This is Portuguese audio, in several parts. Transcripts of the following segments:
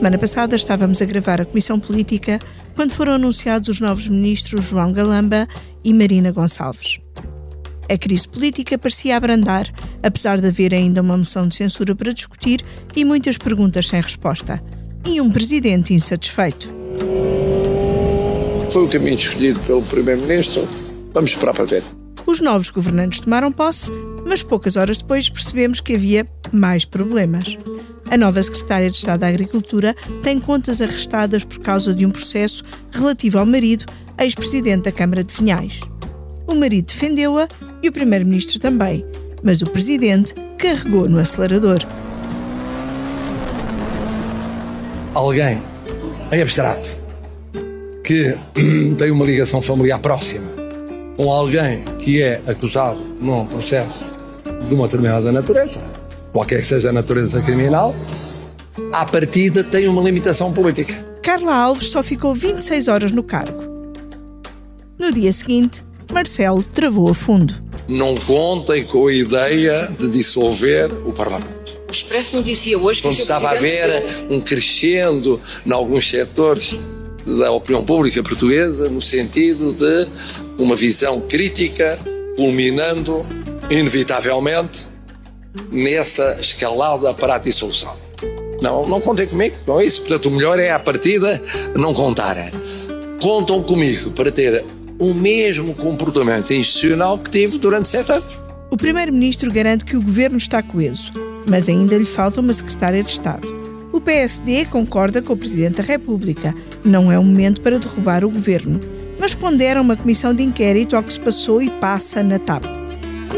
Na semana passada estávamos a gravar a Comissão Política quando foram anunciados os novos ministros João Galamba e Marina Gonçalves. A crise política parecia abrandar, apesar de haver ainda uma moção de censura para discutir e muitas perguntas sem resposta. E um presidente insatisfeito. Foi o caminho escolhido pelo Primeiro-Ministro. Vamos esperar para ver. Os novos governantes tomaram posse, mas poucas horas depois percebemos que havia mais problemas. A nova secretária de Estado da Agricultura tem contas arrestadas por causa de um processo relativo ao marido, ex-presidente da Câmara de Vinhais. O marido defendeu-a e o primeiro-ministro também, mas o presidente carregou no acelerador. Alguém em abstrato que tem uma ligação familiar próxima com alguém que é acusado num processo de uma determinada natureza, qualquer que seja a natureza criminal, à partida tem uma limitação política. Carla Alves só ficou 26 horas no cargo. No dia seguinte, Marcelo travou a fundo. Não contem com a ideia de dissolver o Parlamento. O Expresso noticia hoje que Quando estava a haver um crescendo em alguns setores da opinião pública portuguesa no sentido de uma visão crítica, culminando, inevitavelmente, nessa escalada para a dissolução. Não, não contem comigo, não é isso. Portanto, o melhor é, à partida, não contar. Contam comigo para ter o mesmo comportamento institucional que tive durante sete anos. O Primeiro-Ministro garante que o governo está coeso, mas ainda lhe falta uma secretária de Estado. O PSD concorda com o Presidente da República. Não é o momento para derrubar o governo, mas pondera uma comissão de inquérito ao que se passou e passa na TAP.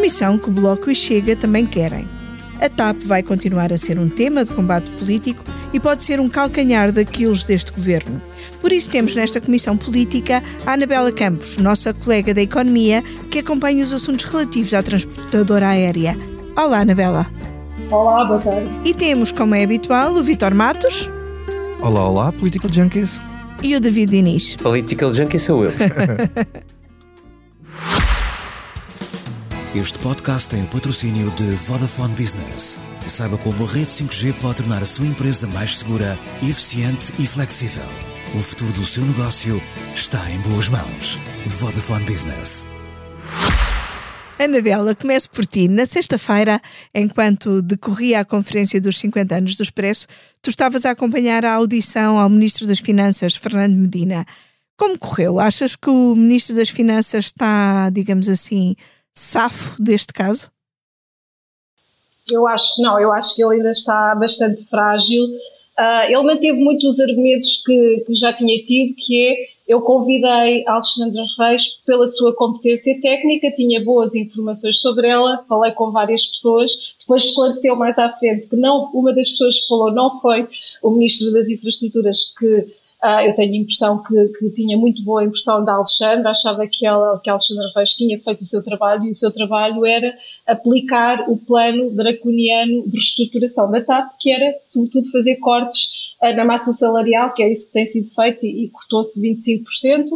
Comissão que o Bloco e Chega também querem. A TAP vai continuar a ser um tema de combate político e pode ser um calcanhar daqueles deste governo. Por isso temos nesta comissão política a Anabela Campos, nossa colega da Economia, que acompanha os assuntos relativos à transportadora aérea. Olá, Anabela. Olá, boa tarde. E temos, como é habitual, o Vitor Matos. Olá, olá, Political Junkies. E o David Diniz. Political Junkie sou eu. Este podcast tem o patrocínio de Vodafone Business. Saiba como a rede 5G pode tornar a sua empresa mais segura, eficiente e flexível. O futuro do seu negócio está em boas mãos. Vodafone Business. Anabela, começo por ti. Na sexta-feira, enquanto decorria a conferência dos 50 anos do Expresso, tu estavas a acompanhar a audição ao Ministro das Finanças, Fernando Medina. Como correu? Achas que o Ministro das Finanças está, digamos assim, safo deste caso? Eu acho que não, eu acho que ele ainda está bastante frágil. Uh, ele manteve muito os argumentos que, que já tinha tido, que é eu convidei a Alexandra Reis pela sua competência técnica, tinha boas informações sobre ela, falei com várias pessoas, depois esclareceu mais à frente que não, uma das pessoas que falou não foi o Ministro das Infraestruturas, que Uh, eu tenho a impressão que, que, tinha muito boa impressão da Alexandra, achava que, ela, que a Alexandra Reis tinha feito o seu trabalho e o seu trabalho era aplicar o plano draconiano de reestruturação da TAP, que era, sobretudo, fazer cortes uh, na massa salarial, que é isso que tem sido feito e, e cortou-se 25%.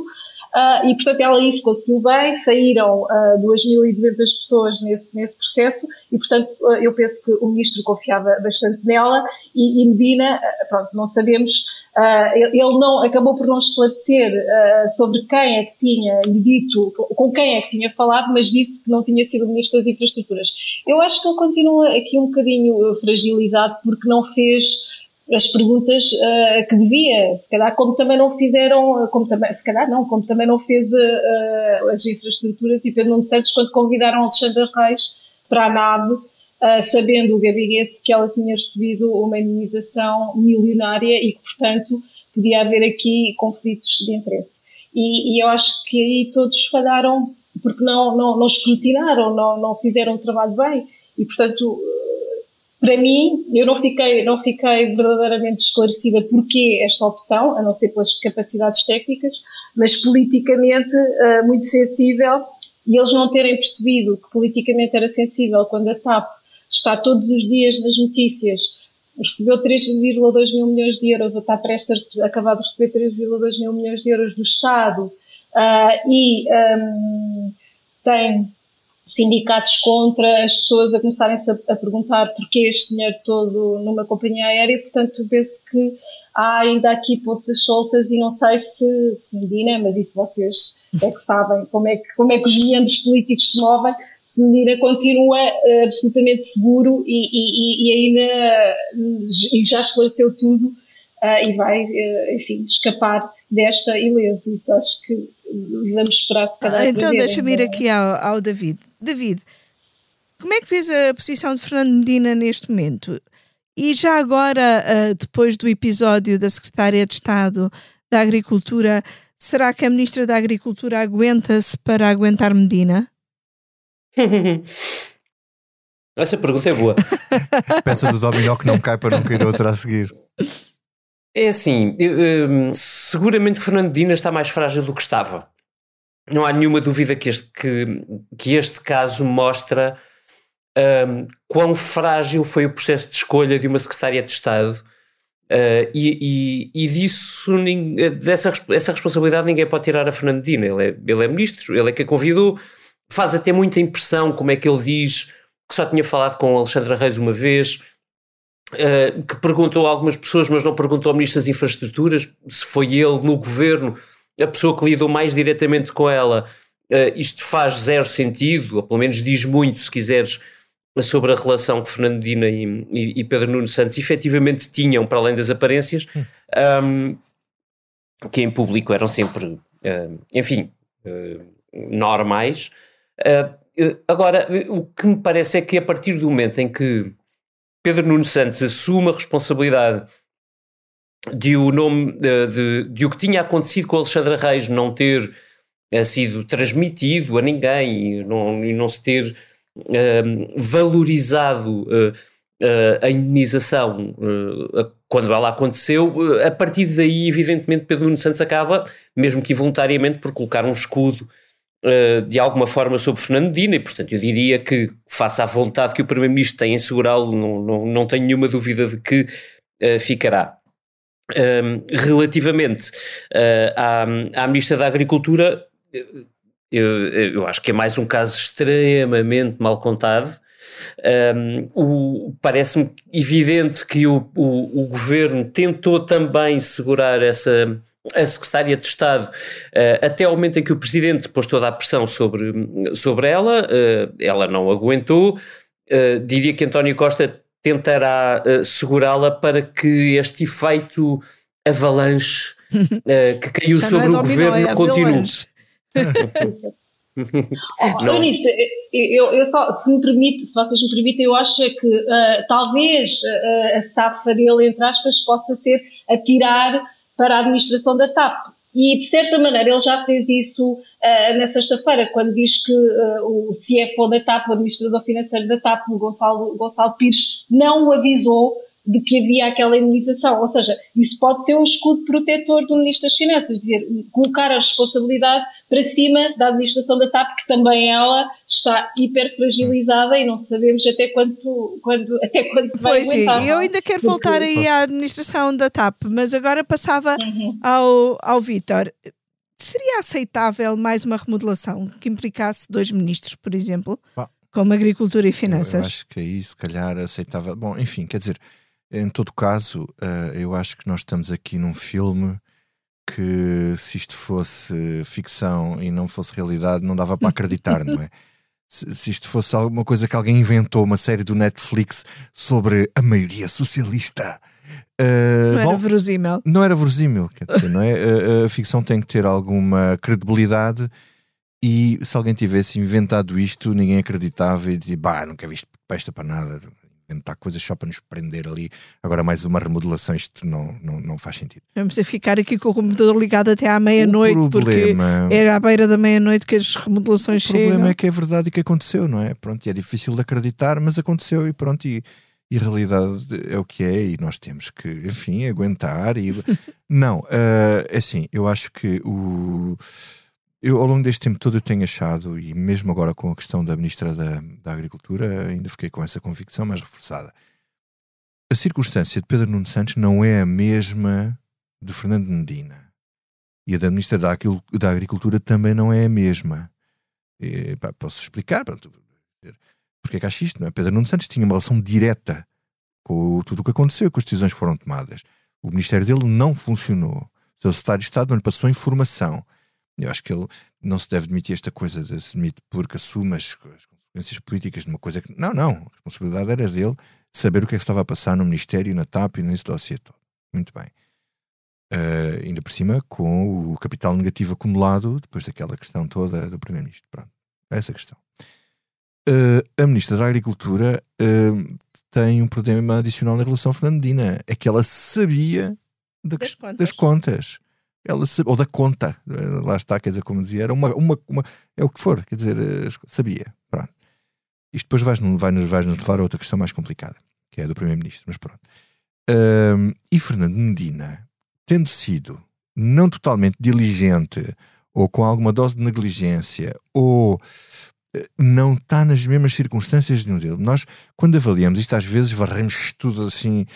Uh, e, portanto, ela isso conseguiu bem, saíram uh, 2.200 pessoas nesse, nesse processo e, portanto, uh, eu penso que o ministro confiava bastante nela e, e Medina, pronto, não sabemos, uh, ele não, acabou por não esclarecer uh, sobre quem é que tinha lhe dito, com quem é que tinha falado, mas disse que não tinha sido o ministro das infraestruturas. Eu acho que ele continua aqui um bocadinho fragilizado porque não fez as perguntas uh, que devia, se calhar como também não fizeram, como também, se calhar não, como também não fez as infraestruturas e Pedro Nuno Santos quando convidaram Alexandre Reis para a nave, uh, sabendo o gabinete que ela tinha recebido uma indenização milionária e que, portanto, podia haver aqui conflitos de interesse. E, e eu acho que aí todos falharam porque não, não, não escrutinaram, não, não fizeram o trabalho bem e, portanto, para mim, eu não fiquei, não fiquei verdadeiramente esclarecida porquê esta opção, a não ser pelas capacidades técnicas, mas politicamente uh, muito sensível e eles não terem percebido que politicamente era sensível quando a TAP está todos os dias nas notícias, recebeu 3,2 mil milhões de euros, ou está prestes a acabar de receber 3,2 mil milhões de euros do Estado. Uh, e um, tem sindicatos contra, as pessoas a começarem-se a, a, perguntar porquê este dinheiro todo numa companhia aérea, portanto vê-se que há ainda aqui pontas soltas e não sei se, se Medina, mas isso vocês é que sabem como é que, como é que os meandros políticos se movem, Medina continua uh, absolutamente seguro e, e, e ainda e já esclareceu tudo uh, e vai, uh, enfim, escapar desta ileso. Isso acho que vamos esperar que cada ah, Então deixa-me ir aqui ao, ao David. David, como é que vês a posição de Fernando Medina neste momento? E já agora, depois do episódio da Secretária de Estado da Agricultura, será que a Ministra da Agricultura aguenta-se para aguentar Medina? Essa pergunta é boa. Peça do Dominó que não cai para não cair outra a seguir. É assim, eu, seguramente Fernando Medina está mais frágil do que estava. Não há nenhuma dúvida que este, que, que este caso mostra um, quão frágil foi o processo de escolha de uma secretária de Estado. Uh, e, e, e, disso, dessa essa responsabilidade, ninguém pode tirar a Fernando Medina. Ele é, ele é ministro, ele é que a convidou. Faz até muita impressão como é que ele diz que só tinha falado com Alexandra Reis uma vez, uh, que perguntou a algumas pessoas, mas não perguntou ao Ministro das Infraestruturas se foi ele no governo a pessoa que lidou mais diretamente com ela. Uh, isto faz zero sentido, ou pelo menos diz muito, se quiseres, sobre a relação que Fernando Dina e, e, e, Pedro Nuno Santos efetivamente tinham, para além das aparências, um, que em público eram sempre, uh, enfim, normais. Uh, agora, o que me parece é que a partir do momento em que Pedro Nuno Santos assume a responsabilidade de o nome de, de, de o que tinha acontecido com Alexandre Reis não ter uh, sido transmitido a ninguém e não, e não se ter uh, valorizado uh, a indenização quando ela aconteceu, a partir daí, evidentemente, Pedro Nuno Santos acaba, mesmo que involuntariamente, por colocar um escudo eh, de alguma forma sobre Fernando Medina e, portanto, eu diria que, face à vontade que o Primeiro-Ministro tem em segurá-lo, não, não, não tenho nenhuma dúvida de que uh, ficará. Um, relativamente uh, à, à Ministra da Agricultura, eu, eu, acho que é mais um caso extremamente mal contado. Um, Parece-me evidente que o, o, o, governo tentou também segurar essa, a secretária de Estado, uh, até ao momento em que o presidente pôs toda a pressão sobre, sobre ela, uh, ela não aguentou. Uh, diria que António Costa tentará segurá-la para que este efeito avalanche que caiu Já sobre é o governo é continue. oh, Ministro, eu, eu só, se me permite, se vocês me permitem, eu acho é que talvez a safa dele, entre aspas, possa ser a tirar para a administração da TAP. E, de certa maneira, ele já fez isso uh, na sexta-feira, quando diz que uh, o CFO da TAP, o administrador financeiro da TAP, o Gonçalo, Gonçalo Pires, não o avisou de que havia aquela imunização. Ou seja, isso pode ser um escudo protetor do Ministro das Finanças, dizer, colocar a responsabilidade para cima da administração da TAP, que também ela está hiper fragilizada e não sabemos até quando, quando, até quando se vai pois aguentar. Sim, eu ainda quero Porque... voltar aí à administração da TAP, mas agora passava uhum. ao, ao Vítor. Seria aceitável mais uma remodelação que implicasse dois ministros, por exemplo, como Agricultura e Finanças? Eu, eu acho que aí, se calhar, aceitável. Bom, enfim, quer dizer, em todo caso, uh, eu acho que nós estamos aqui num filme que, se isto fosse ficção e não fosse realidade, não dava para acreditar, não é? Se, se, isto fosse alguma coisa que alguém inventou, uma série do Netflix sobre a maioria socialista. Uh, não bom, era verosímil. Não era verosímil, quer dizer, não é? A, a ficção tem que ter alguma credibilidade e se alguém tivesse inventado isto, ninguém acreditava e dizia, bah, nunca vi isto presta para nada inventar coisas só para nos prender ali. Agora, mais uma remodelação, isto não, não, não faz sentido. Vamos ficar aqui com o computador ligado até à meia-noite, porque é à beira da meia-noite que as remodelações chegam. O problema é que é verdade e que aconteceu, não é? Pronto, e é difícil de acreditar, mas aconteceu e pronto, e, e a realidade é o que é, e nós temos que, enfim, aguentar. E... não, uh, é assim, eu acho que o eu, ao longo deste tempo todo, eu tenho achado, e mesmo agora com a questão da Ministra da, da Agricultura, ainda fiquei com essa convicção mais reforçada. A circunstância de Pedro Nuno Santos não é a mesma de Fernando Medina. E a da Ministra da, da Agricultura também não é a mesma. E, pá, posso explicar pronto, porque é que acho isto, não é? Pedro Nuno Santos tinha uma relação direta com tudo o que aconteceu, com as decisões que foram tomadas. O ministério dele não funcionou. O seu secretário de Estado não lhe passou informação. Eu acho que ele não se deve admitir esta coisa de se admite porque assume as, as consequências políticas de uma coisa que. Não, não. A responsabilidade era dele saber o que é que estava a passar no Ministério, na TAP e nesse dossiê todo. Muito bem. Uh, ainda por cima, com o capital negativo acumulado depois daquela questão toda do Primeiro-Ministro. Pronto. É essa questão. Uh, a Ministra da Agricultura uh, tem um problema adicional na relação Fernandina. É que ela sabia da, das, contas. das, contas. Ela ou da conta. Lá está, quer dizer, como dizia, era uma, uma, uma, é o que for, quer dizer, sabia. Pronto. Isto depois vai-nos vai -nos, vai -nos levar a outra questão mais complicada, que é a do Primeiro-Ministro, mas pronto. Uh, e Fernando Medina, tendo sido não totalmente diligente, ou com alguma dose de negligência, ou eh, não está nas mesmas circunstâncias de nenhum Nós, quando avaliamos isto, às vezes varremos tudo assim.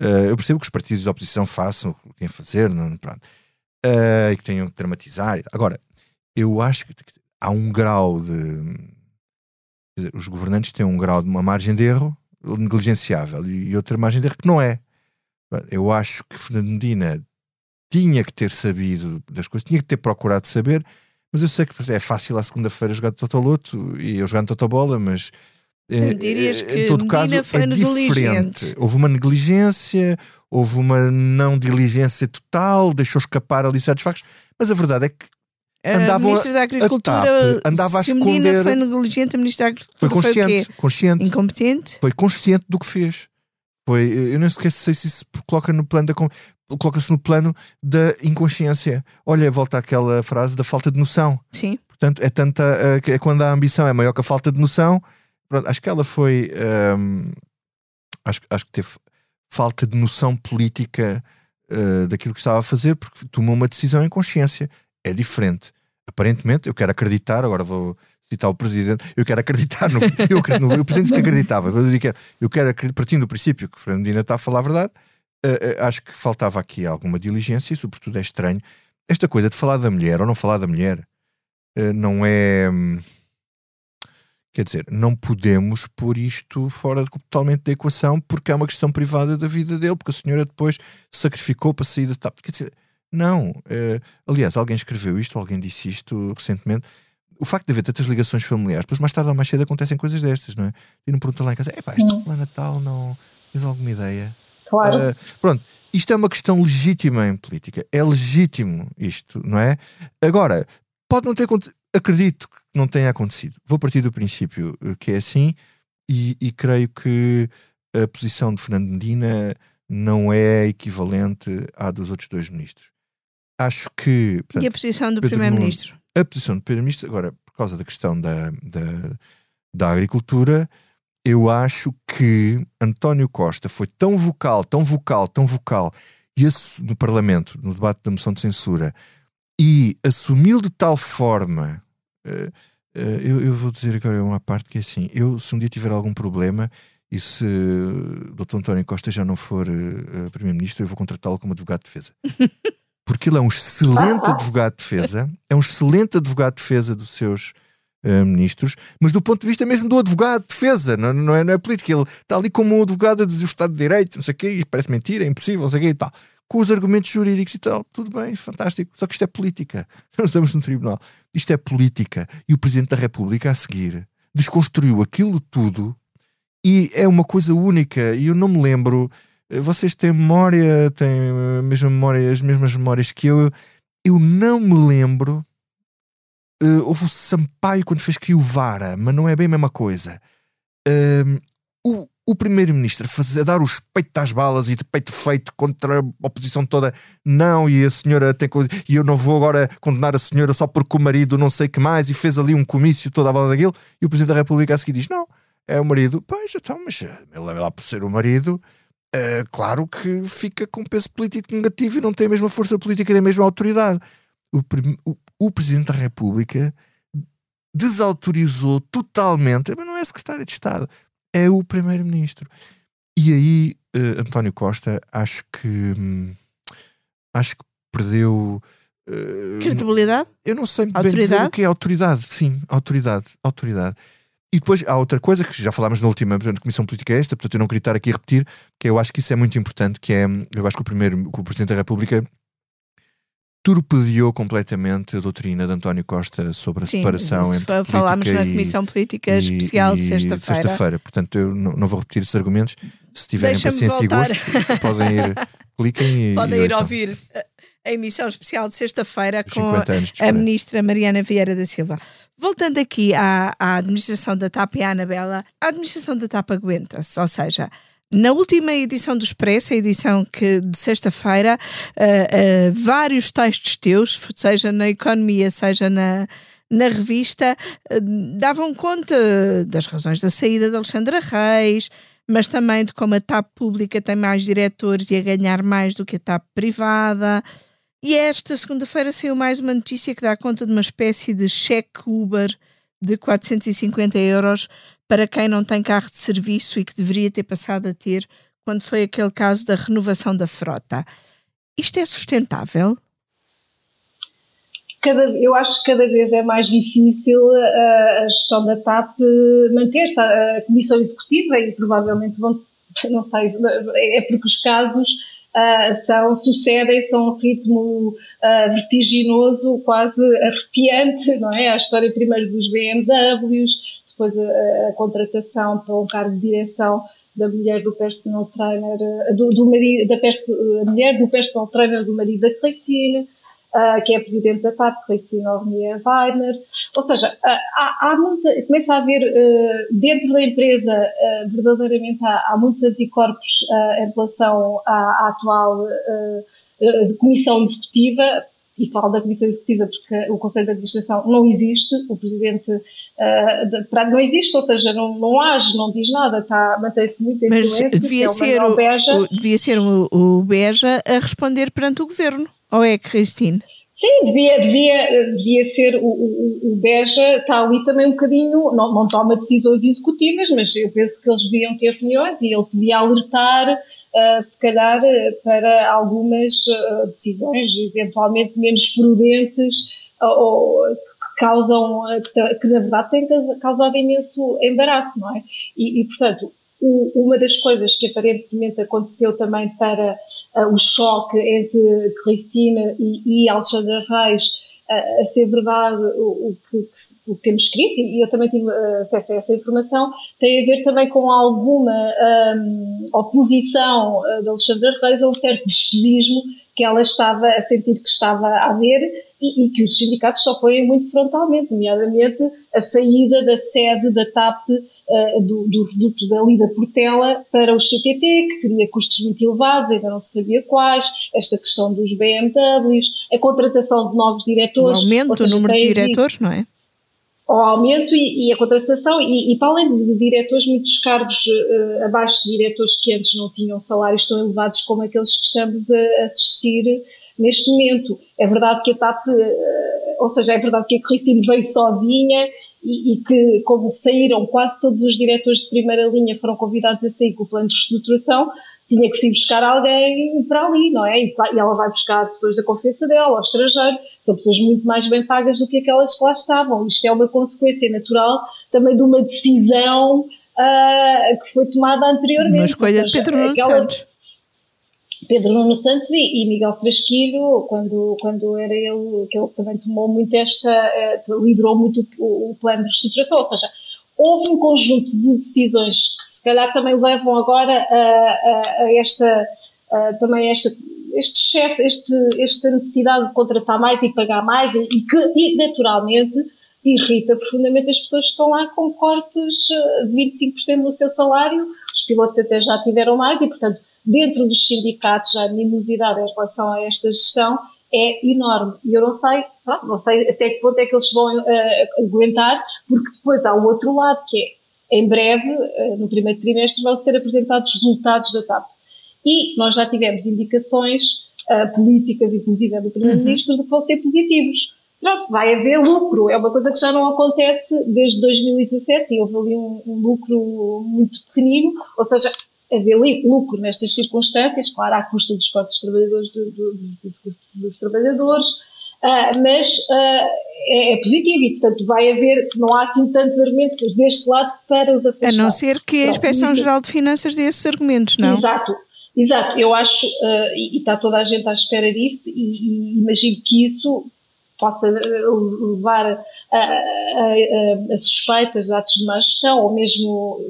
Uh, eu percebo que os partidos de oposição façam o que têm a fazer, não, pronto, uh, e que tenham que dramatizar. Agora, eu acho que há um grau de. Dizer, os governantes têm um grau de uma margem de erro negligenciável e outra margem de erro que não é. Eu acho que Fernandina tinha que ter sabido das coisas, tinha que ter procurado saber, mas eu sei que é fácil à segunda-feira jogar Totoloto e eu jogando Totobola, mas Dirias que em todo caso é diferente. Houve uma negligência, houve uma não diligência total, deixou escapar ali certos factos, mas a verdade é que andavam a Ministra da Agricultura a andava a se esconder. Medina foi negligente, a Ministra da Agricultura foi consciente, foi consciente, incompetente, foi consciente do que fez. Foi, eu não sei se isso coloca no plano da coloca-se no plano da inconsciência. Olha, volta àquela frase da falta de noção. Sim. Portanto, é tanta é quando a ambição é maior que a falta de noção. Pronto, acho que ela foi um, acho, acho que teve falta de noção política uh, daquilo que estava a fazer porque tomou uma decisão em consciência. É diferente. Aparentemente, eu quero acreditar, agora vou citar o presidente, eu quero acreditar no. Eu, no, o presidente que acreditava, eu, digo, eu quero, partindo do princípio que Fernandina está a falar a verdade, uh, uh, acho que faltava aqui alguma diligência e, sobretudo, é estranho. Esta coisa de falar da mulher ou não falar da mulher não é. Hum, quer dizer, não podemos pôr isto fora totalmente da equação porque é uma questão privada da vida dele, porque a senhora depois sacrificou para sair da TAP. Quer dizer, não. aliás, alguém escreveu isto, alguém disse isto recentemente o facto de haver tantas ligações familiares, depois mais tarde ou mais cedo acontecem coisas destas, não é? E não pergunta lá em casa, é pá, isto foi Natal, não tens alguma ideia? Claro. Uh, pronto, isto é uma questão legítima em política, é legítimo isto, não é? Agora, pode não ter acredito que não tenha acontecido. Vou partir do princípio que é assim e, e creio que a posição de Fernando Medina não é equivalente à dos outros dois ministros. Acho que. Portanto, e a posição do Primeiro-Ministro? a posição do Primeiro-Ministro, agora, por causa da questão da, da, da agricultura, eu acho que António Costa foi tão vocal, tão vocal, tão vocal e no Parlamento, no debate da moção de censura, e assumiu de tal forma. Uh, uh, eu, eu, vou dizer agora uma parte que é assim: eu, se um dia tiver algum problema e se o Dr. António Costa já não for uh, Primeiro-Ministro, eu vou contratá-lo como advogado de defesa. porque ele é um excelente advogado de defesa, é um excelente advogado de defesa dos seus ministros, mas do ponto de vista mesmo do advogado de defesa, não, não, é, não é político. Ele está ali como um advogado a dizer o Estado de Direito, não sei o quê, e parece mentira, é impossível, não sei o quê e tal. Com os argumentos jurídicos e tal, tudo bem, fantástico. Só que isto é política. Nós estamos no tribunal. Isto é política. E o Presidente da República, a seguir, desconstruiu aquilo tudo e é uma coisa única. E eu não me lembro vocês têm memória, têm a mesma memória, as mesmas memórias que eu. Eu não me lembro. Uh, houve o Sampaio quando fez que o Vara, mas não é bem a mesma coisa. Uh, o primeiro-ministro a dar os peitos às balas e de peito feito contra a oposição toda, não, e a senhora tem e eu não vou agora condenar a senhora só porque o marido não sei que mais, e fez ali um comício toda a bala daquilo, e o presidente da República a seguir diz: não, é o marido, pois então, mas ele é lá por ser o marido, Uh, claro que fica com peso político negativo e não tem a mesma força política nem a mesma autoridade. O, o, o Presidente da República desautorizou totalmente, mas não é secretário de Estado, é o Primeiro-Ministro. E aí, uh, António Costa, acho que hum, acho que perdeu Uh, Credibilidade? Eu não sei bem dizer o que é autoridade. Sim, autoridade. Autoridade. E depois há outra coisa que já falámos na última portanto, Comissão Política Esta, portanto eu não queria estar aqui a repetir, que eu acho que isso é muito importante, que é, eu acho que o primeiro, que o Presidente da República torpedeou completamente a doutrina de António Costa sobre a Sim, separação entre falámos na Comissão Política e, Especial de sexta-feira. Sexta-feira, portanto eu não, não, vou repetir esses argumentos. Se tiverem paciência e gosto, podem ir, cliquem e podem e ir ouvir a emissão especial de sexta-feira com a Ministra Mariana Vieira da Silva. Voltando aqui à, à administração da TAP e à Anabela, a administração da TAP aguenta-se, ou seja, na última edição do Expresso, a edição que, de sexta-feira, uh, uh, vários textos teus, seja na economia, seja na, na revista, uh, davam conta das razões da saída de Alexandra Reis, mas também de como a TAP pública tem mais diretores e a ganhar mais do que a TAP privada. E esta segunda-feira saiu mais uma notícia que dá conta de uma espécie de cheque Uber de 450 euros para quem não tem carro de serviço e que deveria ter passado a ter quando foi aquele caso da renovação da frota. Isto é sustentável? Cada, eu acho que cada vez é mais difícil a, uh, a gestão da TAP manter-se. A, Comissão Executiva, e provavelmente vão, não sei, é porque os casos uh, são, sucedem, são um ritmo uh, vertiginoso, quase arrepiante, não é? A história primeiro dos BMWs, depois a, a, contratação para um cargo de direção da mulher do personal trainer, eh, do, do marido, da perso, a mulher do personal trainer do marido da Clecine, uh, que é a presidente da TAP, Clecine Ormier Weiner. Ou seja, uh, há, há muita, começa a haver uh, dentro da empresa, verdadeiramente há, há, muitos anticorpos em relação à, à atual comissão executiva, e falo da Comissão Executiva porque o Conselho de Administração não existe, o Presidente uh, não existe, ou seja, não, não age, não diz nada, está, mantém-se muito em Mas silêncio. Devia é ser, o, o, devia ser o, o Beja a responder perante o Governo, ou é Cristine? Sim, devia, devia, devia ser o, o, o Beja está ali também um bocadinho, não, não toma decisões executivas, mas eu penso que eles deviam ter reuniões e ele podia alertar se calhar, para algumas uh, decisões eventualmente menos prudentes ou que causam, que na verdade têm causado imenso embaraço, não é? E, e portanto, uma das coisas que aparentemente aconteceu também para uh, o choque entre Cristina e, e Reis a, ser verdade o, o, que, o, que, temos escrito, e eu também tive acesso a essa informação, tem a ver também com alguma um, oposição uh, de Alexandra Reis a um certo despesismo que ela estava a sentir que estava a haver e, e que os sindicatos se opõem muito frontalmente, nomeadamente a saída da sede da TAP uh, do, do reduto da Lida Portela para o CTT, que teria custos muito elevados, ainda não se sabia quais, esta questão dos BMWs, a contratação de novos diretores. O aumento do número de diretores, não é? o aumento e, e, a contratação, e, e para além de diretores, muitos cargos uh, abaixo de diretores que antes não tinham salários tão elevados como aqueles que estamos a assistir neste momento. É verdade que a TAP, uh, ou seja, é verdade que a Cristina veio sozinha e, e, que, como saíram quase todos os diretores de primeira linha, foram convidados a sair com o plano de reestruturação, tinha que se buscar alguém para ali, não é? E, e ela vai buscar pessoas da confiança dela, ao estrangeiro, são pessoas muito mais bem pagas do que aquelas que lá estavam. Isto é uma consequência natural também de uma decisão uh, que foi tomada anteriormente. Uma escolha de Pedro Nuno aquela... Santos. Pedro Nuno Santos e, e, Miguel Frasquilho, quando, quando era ele, que ele também tomou muito esta, uh, liderou muito o, o plano de reestruturação, ou seja, houve um conjunto de decisões que se calhar também levam agora a, a, a esta, a, também esta, este excesso, este, esta necessidade de contratar mais e pagar mais e, e que e, naturalmente irrita profundamente as pessoas que estão lá com cortes eh, de 25% no seu salário, os pilotos até já tiveram mais e portanto dentro dos sindicatos a animosidade em relação a esta gestão é enorme. E eu não sei, não sei até que ponto é que eles vão uh, aguentar, porque depois há o outro lado, que é, em breve, uh, no primeiro trimestre, vão ser apresentados resultados da TAP. E nós já tivemos indicações uh, políticas, inclusive do Primeiro-Ministro, uhum. de que vão ser positivos. Pronto, vai haver lucro. É uma coisa que já não acontece desde 2017 e houve ali um, um lucro muito pequenino, ou seja, haver lucro nestas circunstâncias, claro, à custa dos dos trabalhadores, do, do, dos custos dos trabalhadores, Uh, mas uh, é, é, positivo e, portanto, vai haver, não há assim tantos argumentos deste lado para os afastar. A não ser que a Inspeção-Geral de Finanças dê esses argumentos, não? Exato, exato. Eu acho, uh, e, e, está toda a gente à espera disso, e, e imagino que isso possa levar a, a, a, a suspeitas de atos de má gestão ou mesmo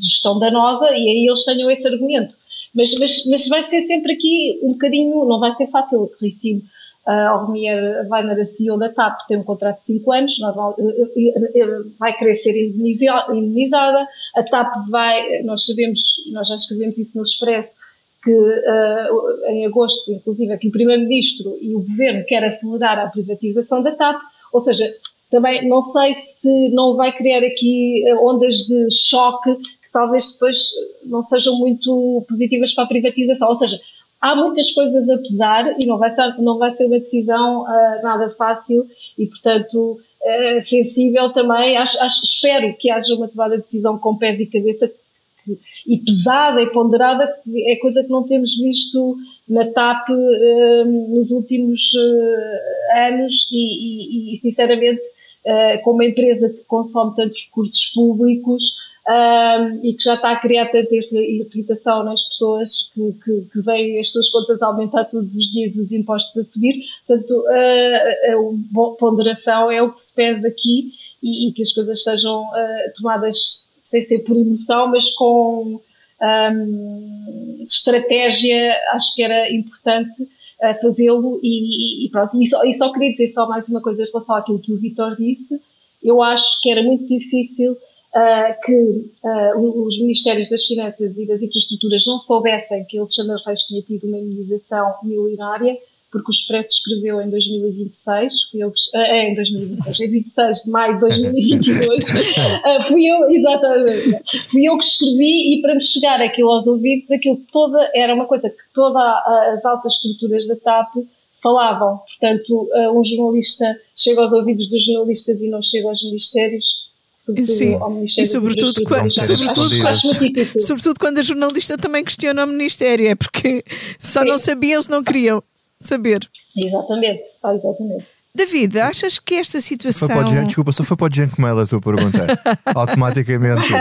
gestão danosa, e aí eles tenham esse argumento. Mas, mas, mas vai ser sempre aqui um bocadinho, não vai ser fácil, Ricino a Almier vai na CEO da TAP, tem um contrato de 5 anos, normal, eh, eh, eh, vai querer ser indemnizada, a TAP vai, nós sabemos, nós já escrevemos isso no Expresso, que uh, em agosto, inclusive, aqui o Primeiro-Ministro e o Governo querem acelerar a privatização da TAP, ou seja, também não sei se não vai criar aqui ondas de choque que talvez depois não sejam muito positivas para a privatização, ou seja, há muitas coisas a pesar e não vai ser, não vai ser uma decisão uh, nada fácil e, portanto, uh, sensível também. Acho, acho, espero que haja uma tomada de decisão com pés e cabeça que, e pesada e ponderada, que é coisa que não temos visto na TAP uh, nos últimos anos e, e, e sinceramente, como uma empresa que consome tantos recursos públicos, um, e que já está a criar tanta irritação nas pessoas que, que, que veem as suas contas aumentar todos os dias os impostos a subir. Portanto, a, a, a ponderação é o que se pede aqui e, e que as coisas sejam uh, tomadas sem ser por emoção, mas com um, estratégia, acho que era importante uh, fazê-lo e, e, pronto. E só, e só queria dizer só mais uma coisa em relação àquilo que o Vitor disse. Eu acho que era muito difícil uh, que uh, os Ministérios das Finanças e das Infraestruturas não soubessem que Alexandre Reis tinha tido uma imunização milionária, porque o Expresso escreveu em 2026, fui eu, uh, em 2026, em 26 de maio de 2022, uh, fui eu, exatamente, fui eu que escrevi e para me chegar aquilo aos ouvidos, aquilo toda, era uma coisa que todas as altas estruturas da TAP falavam, portanto, um jornalista chega aos ouvidos dos jornalistas e não chega aos ministérios, Sim. e sobretudo quando, sobretudo, sobretudo quando a jornalista também questiona o Ministério, é porque só Sim. não sabiam se não queriam saber. Exatamente, ah, exatamente. David, achas que esta situação. Foi para o Junk, desculpa, só foi para o Junk Mail a tua pergunta. Automaticamente.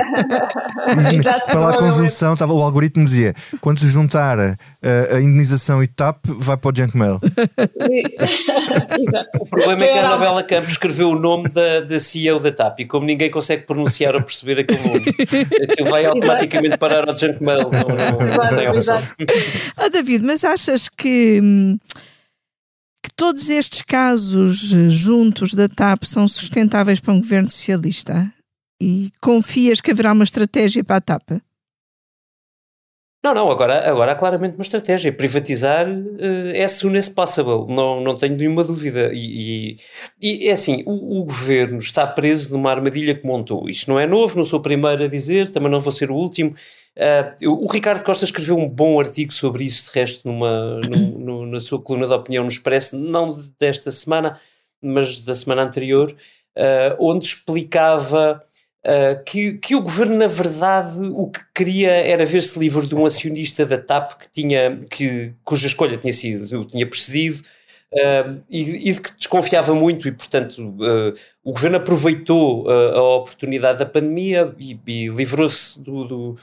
Pela conjunção, estava, o algoritmo dizia: quando se juntar a, a indenização e TAP, vai para o Junk Mail. o problema é que a Anabela Campos escreveu o nome da, da CEO da TAP e como ninguém consegue pronunciar ou perceber aquele nome, aquilo vai automaticamente parar ao Junk Mail. Não, não, não tem opção. Ah, David, mas achas que. Hum, todos estes casos eh, juntos da TAP são sustentáveis para um governo socialista? E confias que haverá uma estratégia para a TAP? Não, não, agora, agora há claramente uma estratégia. Privatizar uh, as soon as possible, não, não tenho nenhuma dúvida. E, e, e é assim, o, o, governo está preso numa armadilha que montou. Isto não é novo, não sou o primeiro a dizer, também não vou ser o último. Uh, o Ricardo Costa escreveu um bom artigo sobre isso, de resto, numa, no, no, na sua coluna de opinião no Expresso, não desta semana, mas da semana anterior, uh, onde explicava uh, que, que o governo, na verdade, o que queria era ver-se livre de um acionista da TAP que tinha, que, cuja escolha tinha sido, tinha precedido. Uh, e, e, de que desconfiava muito, e portanto uh, o governo aproveitou a oportunidade da pandemia e, e livrou-se do, do,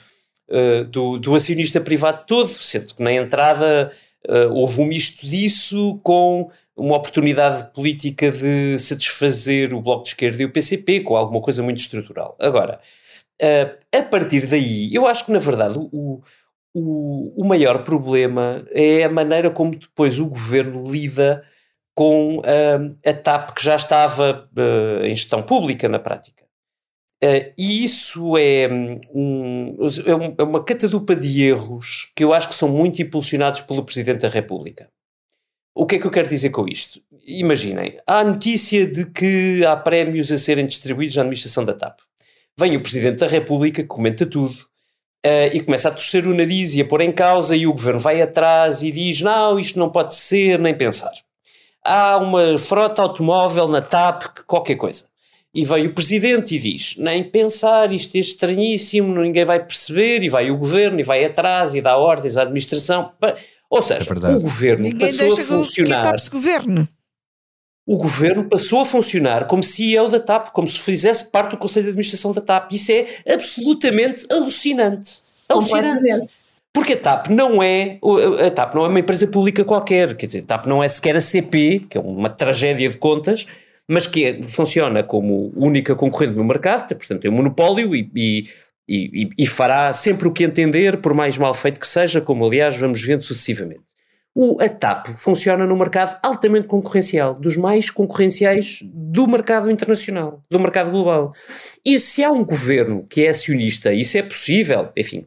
do, do, acionista privado todo, sendo que na entrada uh, houve um misto disso com uma oportunidade política de satisfazer o Bloco de Esquerda e o PCP com alguma coisa muito estrutural. Agora, uh, a partir daí, eu acho que na verdade o, o, o maior problema é a maneira como depois o governo lida com uh, a TAP que já estava uh, em gestão pública na prática. Uh, e isso é, um, é, uma catadupa de erros que eu acho que são muito impulsionados pelo Presidente da República. O que é que eu quero dizer com isto? Imaginem, há a notícia de que há prémios a serem distribuídos na administração da TAP. Vem o Presidente da República, comenta tudo, uh, e começa a torcer o nariz e a pôr em causa, e o Governo vai atrás e diz: não, isto não pode ser, nem pensar. Há uma frota automóvel na TAP, qualquer coisa. E vem o presidente e diz: nem pensar, isto é estranhíssimo, ninguém vai perceber, e vai o governo e vai atrás e dá ordens à administração. Ou seja, é o governo ninguém passou a funcionar. governo. o governo passou a funcionar como CEO da TAP, como se fizesse parte do Conselho de Administração da TAP. Isso é absolutamente alucinante. Alucinante. Porque a TAP não é a TAP não é uma empresa pública qualquer, quer dizer, a TAP não é sequer a CP, que é uma tragédia de contas, mas que é, funciona como única concorrente no mercado, portanto tem um monopólio e, e, e, e, fará sempre o que entender, por mais mal feito que seja, como aliás vamos vendo sucessivamente. O, a TAP funciona no mercado altamente concorrencial, dos mais concorrenciais do mercado internacional, do mercado global. E se há um governo que é acionista, isso é possível, enfim,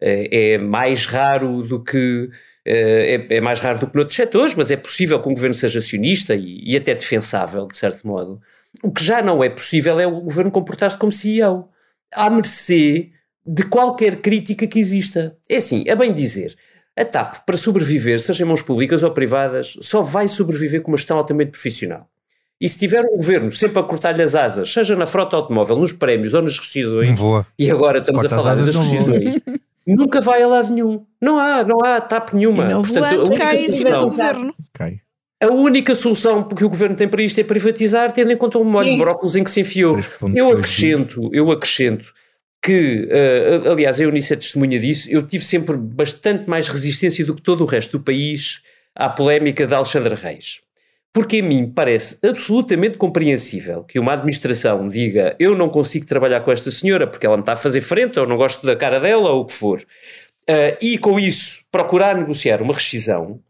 é, é mais raro do que é, é, mais raro do que noutros setores, mas é possível que um governo seja acionista e, e, até defensável, de certo modo. O que já não é possível é o governo comportar-se como CEO, à mercê de qualquer crítica que exista. É assim, é bem dizer, a TAP, para sobreviver, seja em mãos públicas ou privadas, só vai sobreviver com uma gestão altamente profissional. E se tiver um governo sempre a cortar-lhe as asas, seja na frota automóvel, nos prémios ou nas rescisões, e agora estamos a falar das rescisões, nunca vai a lado nenhum. Não há, não há TAP nenhuma. E não Portanto, voando, a única cai solução, do governo. Cai. A única solução que o governo tem para isto é privatizar, tendo em conta o molho de brócolis em que se enfiou. Eu acrescento, eu acrescento que, uh, aliás, a Eunice é testemunha disso, eu tive sempre bastante mais resistência do que todo o resto do país à polémica de Alexandre Reis. Porque a mim parece absolutamente compreensível que uma administração diga eu não consigo trabalhar com esta senhora porque ela me está a fazer frente, ou não gosto da cara dela, ou o que for, uh, e com isso procurar negociar uma rescisão.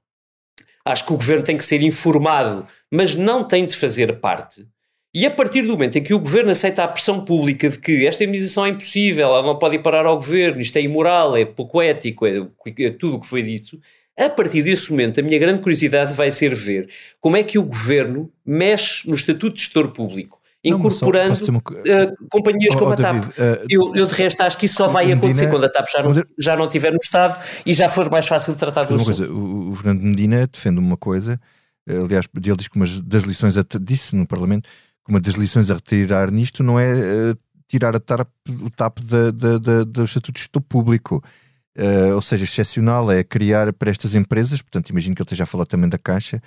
Acho que o governo tem que ser informado, mas não tem de fazer parte. E a partir do momento em que o governo aceita a pressão pública de que esta imunização é impossível, ela não pode ir parar ao governo, isto é imoral, é pouco ético, é, é tudo o que foi dito, a partir desse momento, a minha grande curiosidade vai ser ver como é que o governo mexe no estatuto de gestor público, incorporando uma... uh, companhias oh, como a TAP. uh, eu, eu, de resto, acho que isso só vai Medina, acontecer quando a TAP já não, já não estiver no Estado e já for mais fácil de tratar do coisa, o, o Fernando Medina defende uma coisa, eh, aliás, ele diz que uma das lições, disse no Parlamento, que uma das lições a retirar nisto não é uh, tirar a TAP, o TAP da, da, da, do estatuto de gestor público uh, ou seja, excepcional é criar para estas empresas, portanto, imagino que ele esteja a falar também da Caixa,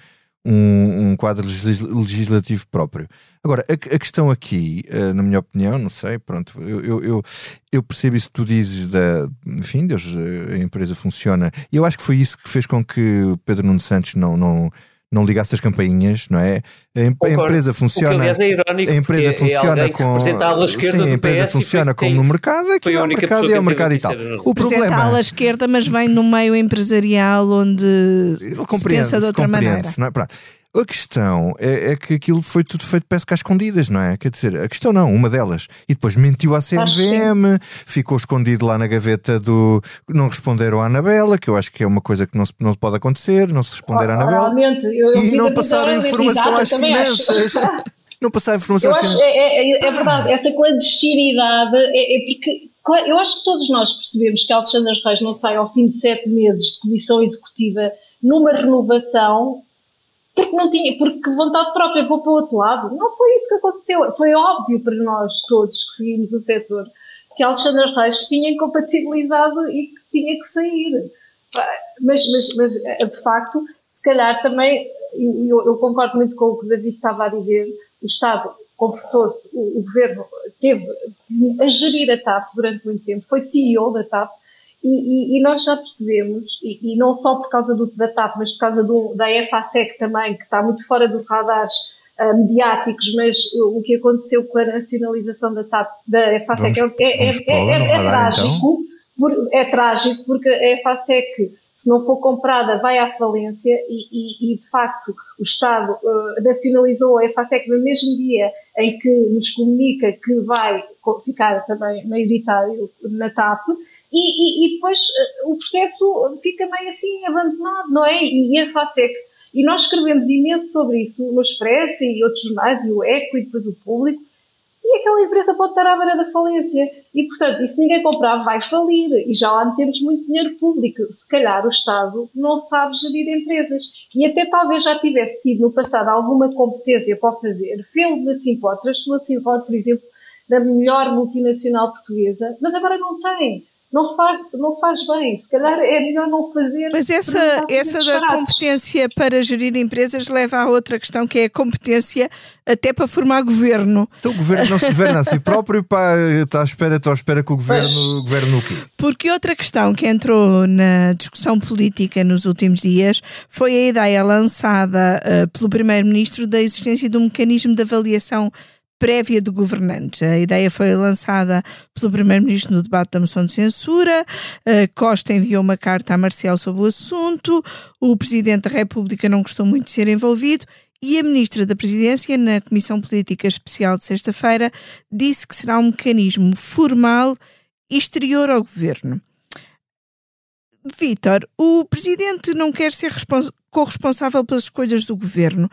um, um quadro legislativo próprio. Agora, a, a questão aqui, uh, na minha opinião, não sei, pronto, eu, eu, eu, percebo isso que tu dizes da, enfim, Deus, a empresa funciona, e eu acho que foi isso que fez com que Pedro Nuno Santos não, não não ligasse as campainhas, não é? A, a empresa funciona. O que, é irónico, a empresa é funciona é com. Sim, a empresa PS funciona como no mercado, aqui é o mercado e é o mercado e tal. O problema. a ala esquerda, mas vem no meio empresarial onde se pensa de outra maneira. Não é? A questão é, é, que aquilo foi tudo feito parece que às escondidas, não é? Quer dizer, a questão não, uma delas. E depois mentiu à CMVM, ficou escondido lá na gaveta do. Não responderam à Anabela, que eu acho que é uma coisa que não, se, não pode acontecer, não se responder à Anabela. Eu, eu e não passaram informação às finanças. não passaram informação eu às finanças. É, é, é, verdade, essa clandestinidade é, é porque. Eu acho que todos nós percebemos que Alexandre Reis não sai ao fim de sete meses de comissão executiva numa renovação porque não tinha, porque vontade própria vou para o outro lado. Não foi isso que aconteceu. Foi óbvio para nós todos que seguimos o setor que Alexandre Reis tinha incompatibilizado e que tinha que sair. Mas, mas, mas eh, de facto, se calhar também, eu, eu concordo muito com o que o David estava a dizer, o Estado comportou-se, o, o, governo teve a gerir a TAP durante muito tempo, foi CEO da TAP, e, e, e, nós já percebemos, e, e, não só por causa do, da TAP, mas por causa do, da EFASEC também, que está muito fora dos radares uh, mediáticos, mas o, o, que aconteceu com a nacionalização da TAP, da EFASEC, vamos, é, é, é, é, é trágico. Então? Por, é trágico porque a EFASEC, se não for comprada, vai à falência e, de facto o Estado uh, nacionalizou a EFASEC no mesmo dia em que nos comunica que vai ficar também maioritário na TAP e, e, e depois uh, o processo fica meio assim abandonado, não é? E, a FASEC. E nós escrevemos imenso sobre isso no Expresso e outros jornais, e o Eco e depois o Público, e aquela empresa pode estar à beira da falência. E, portanto, e se ninguém comprar, vai falir. E já lá metemos muito dinheiro público. Se calhar o Estado não sabe gerir empresas. E até talvez já tivesse tido no passado alguma competência para o fazer. Fê-lo na Simpor, transformou a Simpor, por exemplo, na melhor multinacional portuguesa, mas agora não tem não faz, não faz bem. Se calhar é melhor não fazer. Mas essa, essa da competência para gerir empresas leva a outra questão que é a competência até para formar governo. Então o governo não se governa a si próprio e está à espera, está à espera que o governo governe o quê? Porque outra questão que entrou na discussão política nos últimos dias foi a ideia lançada uh, pelo Primeiro-Ministro da existência de um mecanismo de avaliação prévia de governantes. A ideia foi lançada pelo Primeiro-Ministro no debate da moção de censura. Costa enviou uma carta a Marcel sobre o assunto. O Presidente da República não gostou muito de ser envolvido. E a Ministra da Presidência, na Comissão Política Especial de sexta-feira, disse que será um mecanismo formal exterior ao governo. Vítor, o Presidente não quer ser corresponsável pelas coisas do governo.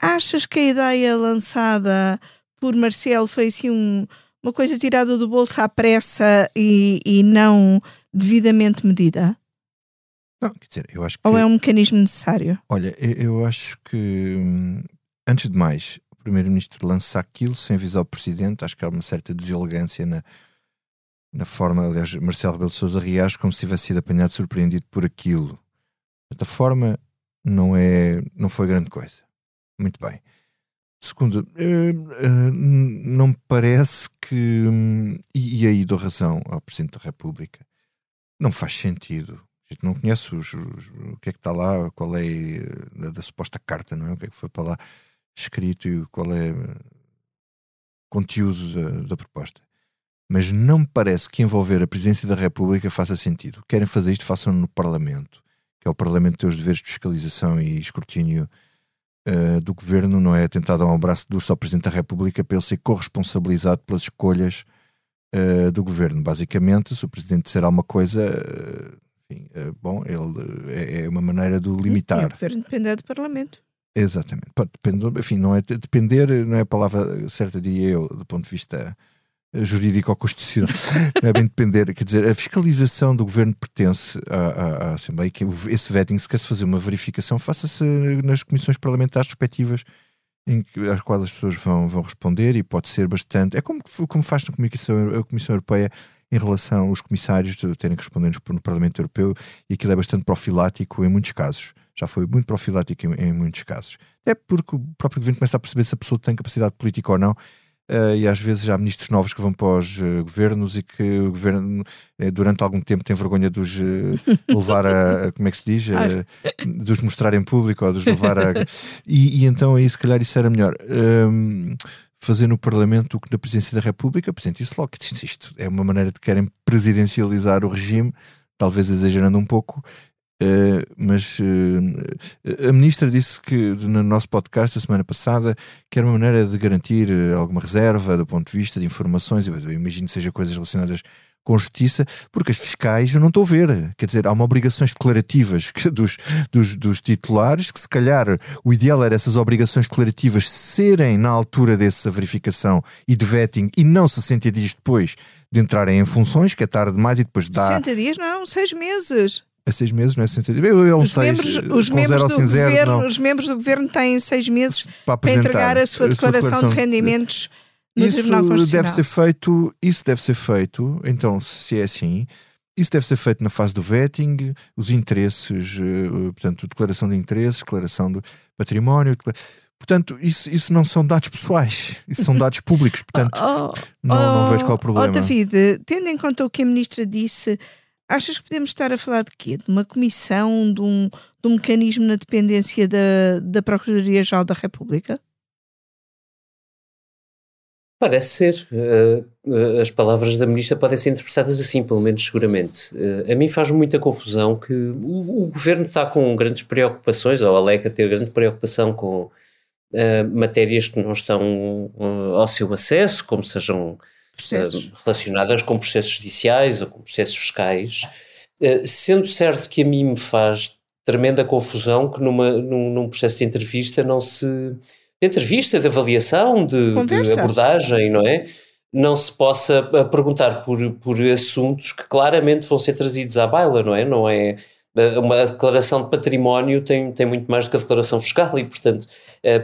Achas que a ideia lançada por Marcelo foi assim um, uma coisa tirada do bolso à pressa e, e não devidamente medida? Não, quer dizer, eu acho que. Ou é um mecanismo necessário? Olha, eu, eu acho que, hum, antes de mais, o Primeiro-Ministro lança aquilo sem avisar o Presidente, acho que há uma certa deselegância na, na forma. Aliás, Marcelo Rebelo de Souza reage como se tivesse sido apanhado surpreendido por aquilo. De forma, não, é, não foi grande coisa. Muito bem. Segundo, uh, uh, não me parece que. E, aí dou razão ao Presidente da República. Não faz sentido. A gente não conhece os, os, o que é que está lá, qual é da, da, suposta carta, não é? O que é que foi para lá escrito e qual é o conteúdo da, da proposta. Mas não me parece que envolver a Presidência da República faça sentido. Querem fazer isto, façam no Parlamento, que é o Parlamento tem os deveres de fiscalização e escrutínio uh, do governo, não é tentar dar um abraço duro ao Presidente da República para ele ser corresponsabilizado pelas escolhas uh, do governo. Basicamente, se o Presidente disser alguma coisa, uh, enfim, bom, ele é, é, uma maneira de o limitar. E o governo depende do Parlamento. Exatamente. Pode depender, enfim, não é depender, não é a palavra certa, diria eu, do ponto de vista jurídico ou constitucional, não é bem depender. Quer dizer, a fiscalização do governo pertence à, à, à Assembleia, que esse vetting, se quer -se fazer uma verificação, faça-se nas comissões parlamentares respectivas em que, às quais as pessoas vão, vão responder e pode ser bastante. É como, como faz na Comissão, a Comissão Europeia em relação aos comissários terem que responder no Parlamento Europeu e aquilo é bastante profilático em muitos casos. Já foi muito profilático em, em muitos casos. É porque o próprio governo começa a perceber se a pessoa tem capacidade política ou não Uh, e às vezes há ministros novos que vão para os uh, governos e que o governo uh, durante algum tempo tem vergonha de os levar a, a, como é que se diz? De os mostrar em público ou de os levar a e, e, então aí se calhar isso era melhor. Um, fazer no Parlamento o que na Presidência da República o Presidente disse logo que isto, isto é uma maneira de querem presidencializar o regime talvez exagerando um pouco Uh, mas uh, a ministra disse que no nosso podcast a semana passada que era uma maneira de garantir uh, alguma reserva do ponto de vista de informações. Eu imagino que seja coisas relacionadas com justiça, porque as fiscais eu não estou a ver. Quer dizer, há uma obrigações declarativas dos, dos, dos, titulares que se calhar o ideal era essas obrigações declarativas serem na altura dessa verificação e de vetting e não 60 dias depois de entrarem em funções, que é tarde demais e depois dá... 60 dias não, 6 meses a seis meses, não é 60 dias. Eu, eu os seis, membros, os, membros do governo, os membros do governo têm seis meses para, para entregar a sua, a declaração, declaração, de rendimentos no isso Tribunal Constitucional. Deve ser feito, isso deve ser feito, então, se é assim, isso deve ser feito na fase do vetting, os interesses, eh, portanto, declaração de interesses, declaração do património. Portanto, isso, isso não são dados pessoais, isso são dados públicos. Portanto, oh, oh, não, não vejo qual é o problema. Oh, David, tendo em conta o que a Ministra disse Achas que podemos estar a falar de quê? De uma comissão, de um, de um mecanismo na dependência da, da Procuradoria-Geral da República? Parece ser. Uh, as palavras da ministra podem ser interpretadas assim, pelo menos seguramente. Uh, a mim faz muita confusão que o, o, governo está com grandes preocupações, ou alega ter grande preocupação com uh, matérias que não estão ao seu acesso, como sejam processos. relacionadas com processos judiciais ou com processos fiscais, eh, sendo certo que a mim me faz tremenda confusão que numa, num, num processo de entrevista não se. de entrevista, de avaliação, de, de abordagem, não é? Não se possa eh, perguntar por, por assuntos que claramente vão ser trazidos à baila, não é? Não é. Uma declaração de património tem, tem muito mais do que a declaração fiscal e, portanto,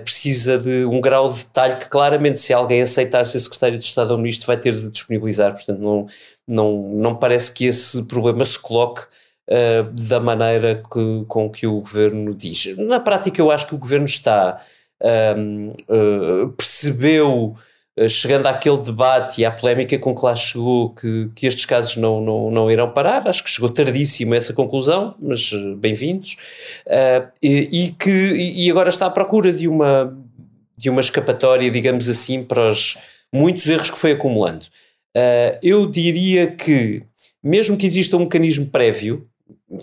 precisa de um grau de detalhe que claramente se alguém aceitar ser secretário de Estado ou ministro vai ter de disponibilizar, portanto não, não, não parece que esse problema se coloque uh, da maneira que, com que o governo diz. Na prática eu acho que o governo está, uh, percebeu eh, chegando àquele debate e à polémica com que lá chegou que, que estes casos não, não, não irão parar, acho que chegou tardíssimo a essa conclusão, mas eh, bem-vindos, uh, e, e, que e agora está à procura de uma, de uma escapatória, digamos assim, para os muitos erros que foi acumulando. Uh, eu diria que, mesmo que exista um mecanismo prévio,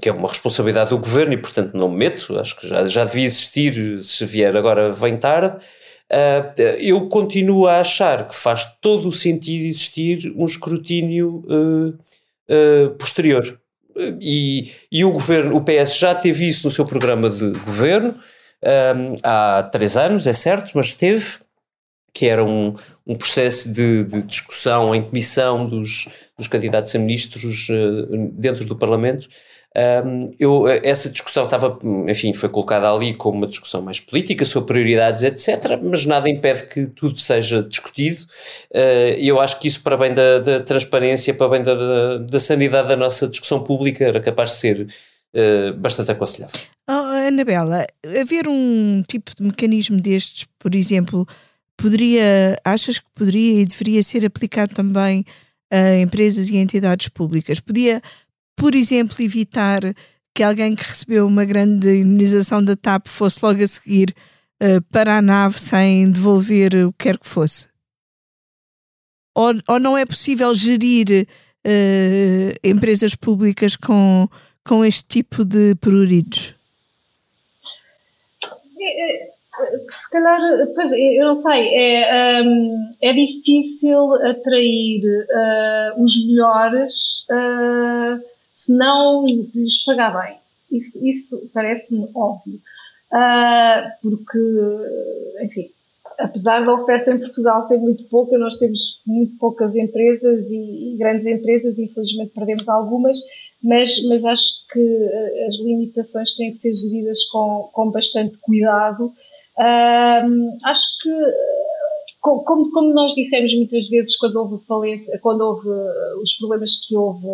que é uma responsabilidade do governo e, portanto, não me meto, acho que já, já devia existir, se vier agora vem tarde, eu continuo a achar que faz todo o sentido existir um escrutínio uh, uh, posterior. E, e, o governo, o PS já teve isso no seu programa de governo um, há três anos, é certo, mas teve, que era um, um processo de, de, discussão em comissão dos, dos candidatos a ministros dentro do Parlamento um, eu, essa discussão estava, enfim, foi colocada ali como uma discussão mais política, sobre prioridades, etc., mas nada impede que tudo seja discutido uh, eu acho que isso, para bem da, da transparência, para bem da, da, sanidade da nossa discussão pública, era capaz de ser uh, bastante aconselhável. Oh, Anabela, haver um tipo de mecanismo destes, por exemplo, poderia, achas que poderia e deveria ser aplicado também a empresas e entidades públicas? Podia por exemplo, evitar que alguém que recebeu uma grande indenização da TAP fosse logo a seguir uh, para a nave sem devolver o que quer que fosse? Ou, ou não é possível gerir uh, empresas públicas com, com este tipo de pruridos? É, é, se calhar, pois, eu não sei, é, um, é difícil atrair uh, os melhores uh, se não lhes pagar bem. Isso, isso parece-me óbvio. Uh, porque, enfim, apesar da oferta em Portugal ser muito pouca, nós temos muito poucas empresas e, e, grandes empresas, e infelizmente perdemos algumas, mas, mas acho que as limitações têm que ser geridas com, com bastante cuidado. Uh, acho que como, como, nós dissemos muitas vezes quando houve falência, quando houve uh, os problemas que houve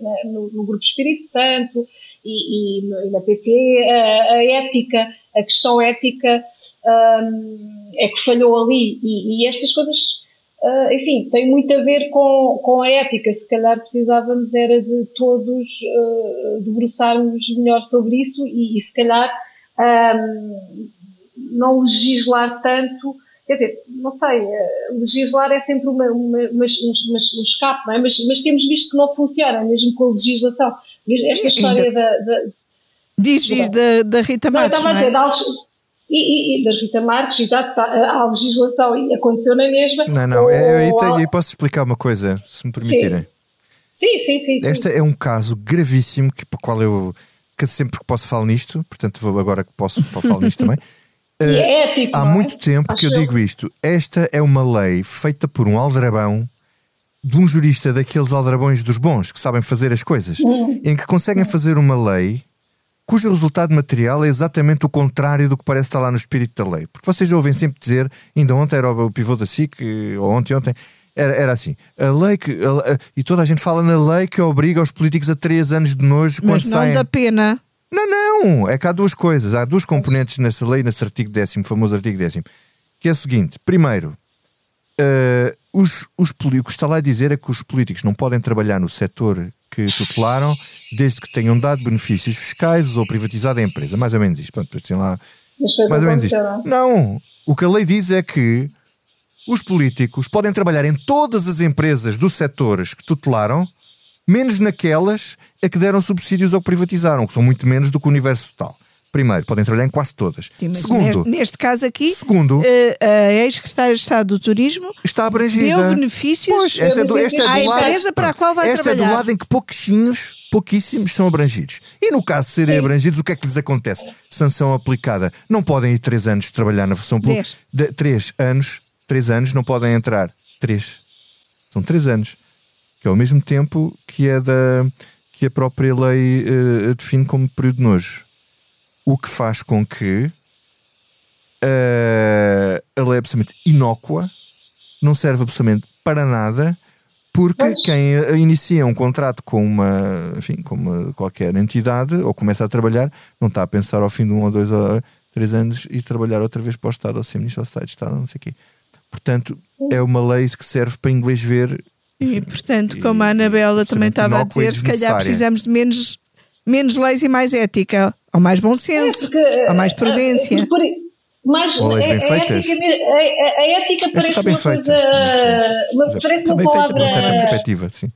né, no, no, Grupo Espírito Santo e, e, e na PT, a, a, ética, a questão ética um, é que falhou ali e, e estas coisas, uh, enfim, têm muito a ver com, com a ética. Se calhar precisávamos era de todos uh, debruçarmos melhor sobre isso e, se calhar um, não legislar tanto Quer dizer, não sei, eh, legislar é sempre uma, uma, uma, um, um escape, não é? Mas, mas temos visto que não funciona, mesmo com a legislação. Esta história da. da diz, diz da, da Rita Marques. Não, estava não é? a dizer, da, e, e, da Rita Marques, exato, tá, a legislação e aconteceu na mesma. Não, não, eu, eu, eu, posso explicar uma coisa, se me permitirem. Sim, sim, sim. sim Esta sim. é um caso gravíssimo que, para o qual eu, que sempre que posso falar nisto, portanto vou agora que posso, posso falar nisto também. E é ético, Há é? muito tempo que eu digo isto. Esta é uma lei feita por um aldrabão de um jurista daqueles aldrabões dos bons que sabem fazer as coisas, hum. em que conseguem fazer uma lei cujo resultado material é exatamente o contrário do que parece estar lá no espírito da lei. Porque vocês ouvem sempre dizer, ainda ontem era o pivô da SIC, ou ontem, ontem, era, era assim, a lei que. A, a, e toda a gente fala na lei que obriga os políticos a três anos de nojo Mas quando não saem. da pena. Não, não, é que há duas coisas, há duas componentes nessa lei, nesse artigo décimo, famoso artigo décimo, que é o seguinte: primeiro, uh, os, os o que está lá a dizer é que os políticos não podem trabalhar no setor que tutelaram desde que tenham dado benefícios fiscais ou privatizado a empresa, mais ou menos isto. Pronto, depois tem lá. Mais ou menos isto. Não, o que a lei diz é que os políticos podem trabalhar em todas as empresas dos setores que tutelaram menos naquelas a que deram subsídios ou que privatizaram, que são muito menos do que o universo total. Primeiro, podem trabalhar em quase todas. Sim, segundo, neste caso aqui, segundo, eh, a ex-secretária de Estado do Turismo está abrangida. Deu benefícios pois, esta é do, esta é do à lado, empresa para a qual vai esta trabalhar. é do lado em que pouquinhos, pouquíssimos são abrangidos. E no caso de serem Sim. abrangidos, o que é que lhes acontece? Sanção aplicada. Não podem ir três anos trabalhar na função pública. Três anos, três anos não podem entrar. Três. São três anos que é ao mesmo tempo que, é da, que a própria lei uh, define como período de nojo. O que faz com que Uh, a lei é absolutamente inócua, não serve absolutamente para nada, porque pois. quem inicia um contrato com uma, enfim, com uma qualquer entidade ou começa a trabalhar, não está a pensar ao fim de um ou dois ou três anos e trabalhar outra vez para o Estado ou ser ministro do Estado, Estado, não sei o quê. Portanto, é uma lei que serve para inglês ver. E portanto, como a Anabela também estava a dizer, se calhar precisamos de menos, menos leis e mais ética, ou mais bom senso, é porque, ou mais prudência. Uh, por, mas a, a, ética, a, a ética parece uma feita, coisa. Mas, parece uma palavra. Feita certa perspectiva, sim.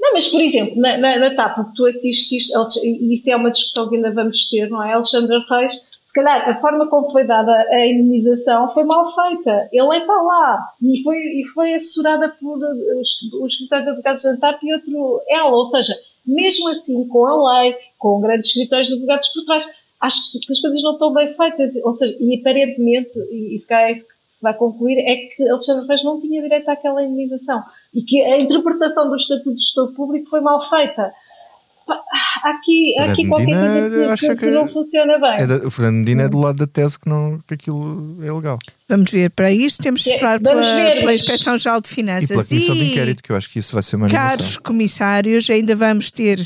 Não, mas por exemplo, na, na, na TAP, que tu assististe, e isso é uma discussão que ainda vamos ter, não é? Alexandre Reis, se calhar a forma como foi dada a imunização foi mal feita. Ele está lá e foi, e foi assessorada por o escritório de advogados da TAP e outro ela. Ou seja, mesmo assim, com a lei, com grandes escritórios de advogados por trás, acho que as coisas não estão bem feitas. Ou seja, e aparentemente, e se calhar é isso que se vai concluir, é que Alexandre Reis não tinha direito àquela indenização. E que a interpretação do Estatuto de Gestor Público foi mal feita. Aqui, aqui qualquer coisa que, que, que, não funciona bem. É da, o Fernando Medina é do lado da tese que, não, que aquilo é legal. Vamos ver, para isto temos de é, esperar pela, pela Inspeção Geral de Finanças. E pela Comissão e, de Inquérito, que eu acho que isso vai ser uma Caros comissários, ainda vamos ter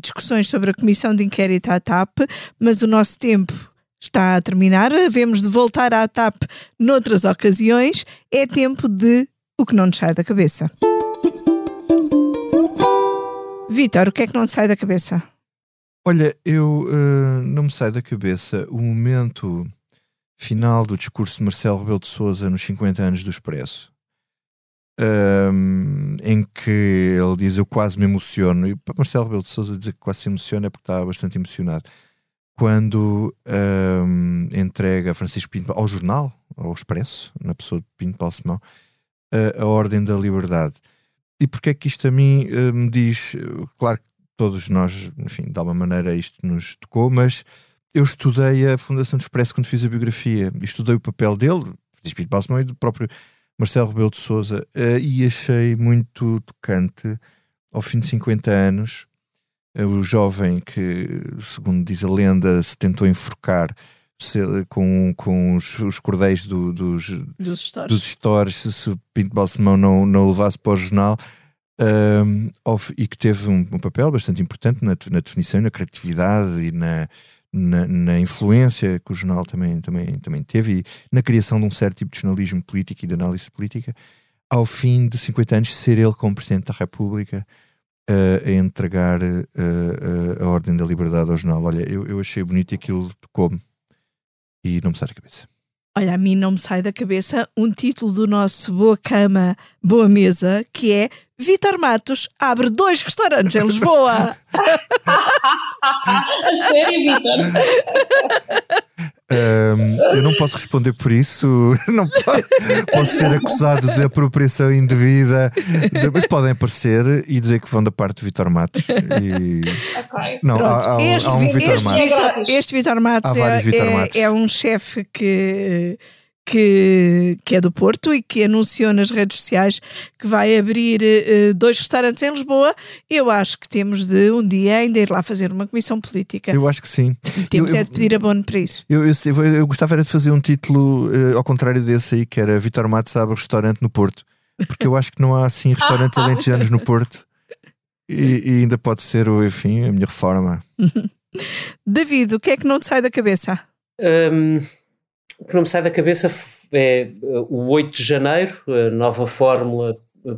discussões sobre a Comissão de Inquérito à TAP, mas o nosso tempo está a terminar. Havemos de voltar à TAP noutras ocasiões. É tempo de o que não nos sai da cabeça. Vitor, o que é que não te sai da cabeça? Olha, eu uh, não me sai da cabeça o momento final do discurso de Marcelo Rebelo de Souza nos 50 anos do Expresso um, em que ele diz eu quase me emociono, e para Marcelo Rebelo de Souza dizer que quase se emociona é porque está bastante emocionado, quando um, entrega Francisco Pinto ao jornal, ao Expresso, na pessoa de Pinto Paulo Simão, a, a Ordem da Liberdade. E porque é que isto a mim uh, me diz, claro que todos nós, enfim, de alguma maneira isto nos tocou, mas eu estudei a Fundação do Expresso quando fiz a biografia, estudei o papel dele, Pinto Paulo Simão e do próprio Marcelo Rebelo de Souza uh, e achei muito tocante ao fim de 50 anos uh, o jovem que, segundo diz a lenda, se tentou enforcar com, com os, os cordéis do, dos, dos stores, dos stores se, se Pinto Balsemão não, não levasse para o jornal. Uh, e que teve um, um, papel bastante importante na, na definição, na criatividade e na, na, na, influência que o jornal também, também, também teve e na criação de um certo tipo de jornalismo político e de análise política, ao fim de 50 anos, ser ele como Presidente da República uh, a entregar uh, uh, a Ordem da Liberdade ao jornal. Olha, eu, eu achei bonito e aquilo tocou-me e não me sai da cabeça. Olha, a mim não me sai da cabeça um título do nosso Boa Cama, Boa Mesa, que é Vitor Matos abre dois restaurantes em Lisboa. a sério, Vitor? Um, eu não posso responder por isso, não posso, posso ser acusado de apropriação indevida, de, mas podem aparecer e dizer que vão da parte do Vitor Matos. E... Okay. Não, há, há, este, há um Vitor Matos. Este Vitor Matos, é, é, é um chefe que que, que é do Porto e que anunciou nas redes sociais que vai abrir uh, dois restaurantes em Lisboa. Eu acho que temos de um dia ainda ir lá fazer uma comissão política. Eu acho que sim. temos eu, é de pedir abono para isso. Eu, eu, eu, eu gostava de fazer um título uh, ao contrário desse aí, que era Vitor Matos abre restaurante no Porto. Porque eu acho que não há assim restaurantes alentejanos no Porto. E, e, ainda pode ser, enfim, a minha reforma. David, o que é que não te sai da cabeça? Um que não me sai da cabeça é uh, o 8 de janeiro, nova fórmula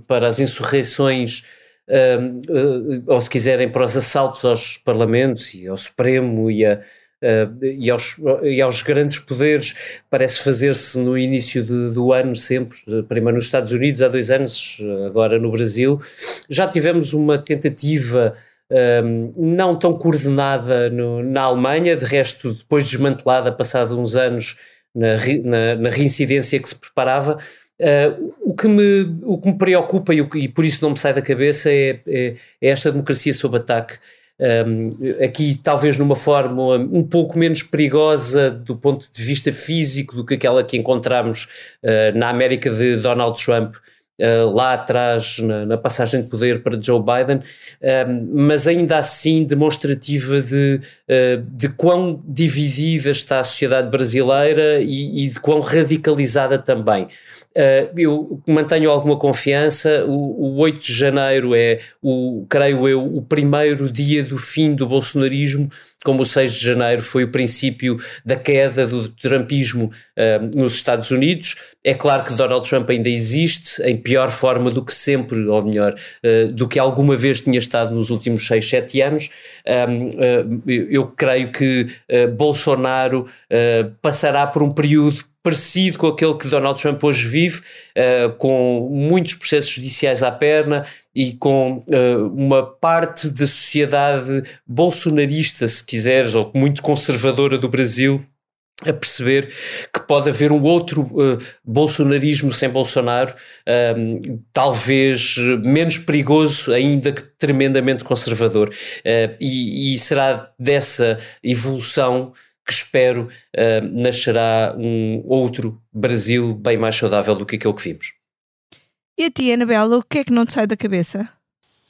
para as insurreições, uh, ou se quiserem, para os assaltos aos parlamentos e ao Supremo e, a, uh, e, aos, e aos grandes poderes, parece fazer-se no início de, do ano sempre, primeiro nos Estados Unidos há dois anos, agora no Brasil. Já tivemos uma tentativa. Um, não tão coordenada no, na Alemanha, de resto, depois desmantelada, passado uns anos, na, na, na reincidência que se preparava. Uh, o, que me, o que me preocupa e, o, e, por isso não me sai da cabeça é, é, é esta democracia sob ataque. Um, aqui, talvez numa forma um pouco menos perigosa do ponto de vista físico do que aquela que encontramos uh, na América de Donald Trump, uh, lá atrás na, na, passagem de poder para Joe Biden, mas ainda assim demonstrativa de, uh, de quão dividida está a sociedade brasileira e, e de quão radicalizada também. Uh, eu mantenho alguma confiança. O, o 8 de janeiro é, o, creio eu, o primeiro dia do fim do bolsonarismo, como o 6 de janeiro foi o princípio da queda do trumpismo uh, nos Estados Unidos. É claro que Donald Trump ainda existe, em pior forma do que sempre, ou melhor, uh, do que alguma vez tinha estado nos últimos 6, 7 anos. eu creio que Bolsonaro passará por um período parecido com aquele que Donald Trump hoje vive, uh, com muitos processos judiciais à perna e com uh, uma parte da sociedade bolsonarista, se quiseres, ou muito conservadora do Brasil, a perceber que pode haver um outro uh, bolsonarismo sem Bolsonaro, um, talvez menos perigoso, ainda que tremendamente conservador. Uh, e, e, será dessa evolução que espero uh, nascerá um outro Brasil bem mais saudável do que aquele que vimos. E a ti, Anabela, o que é que não te sai da cabeça?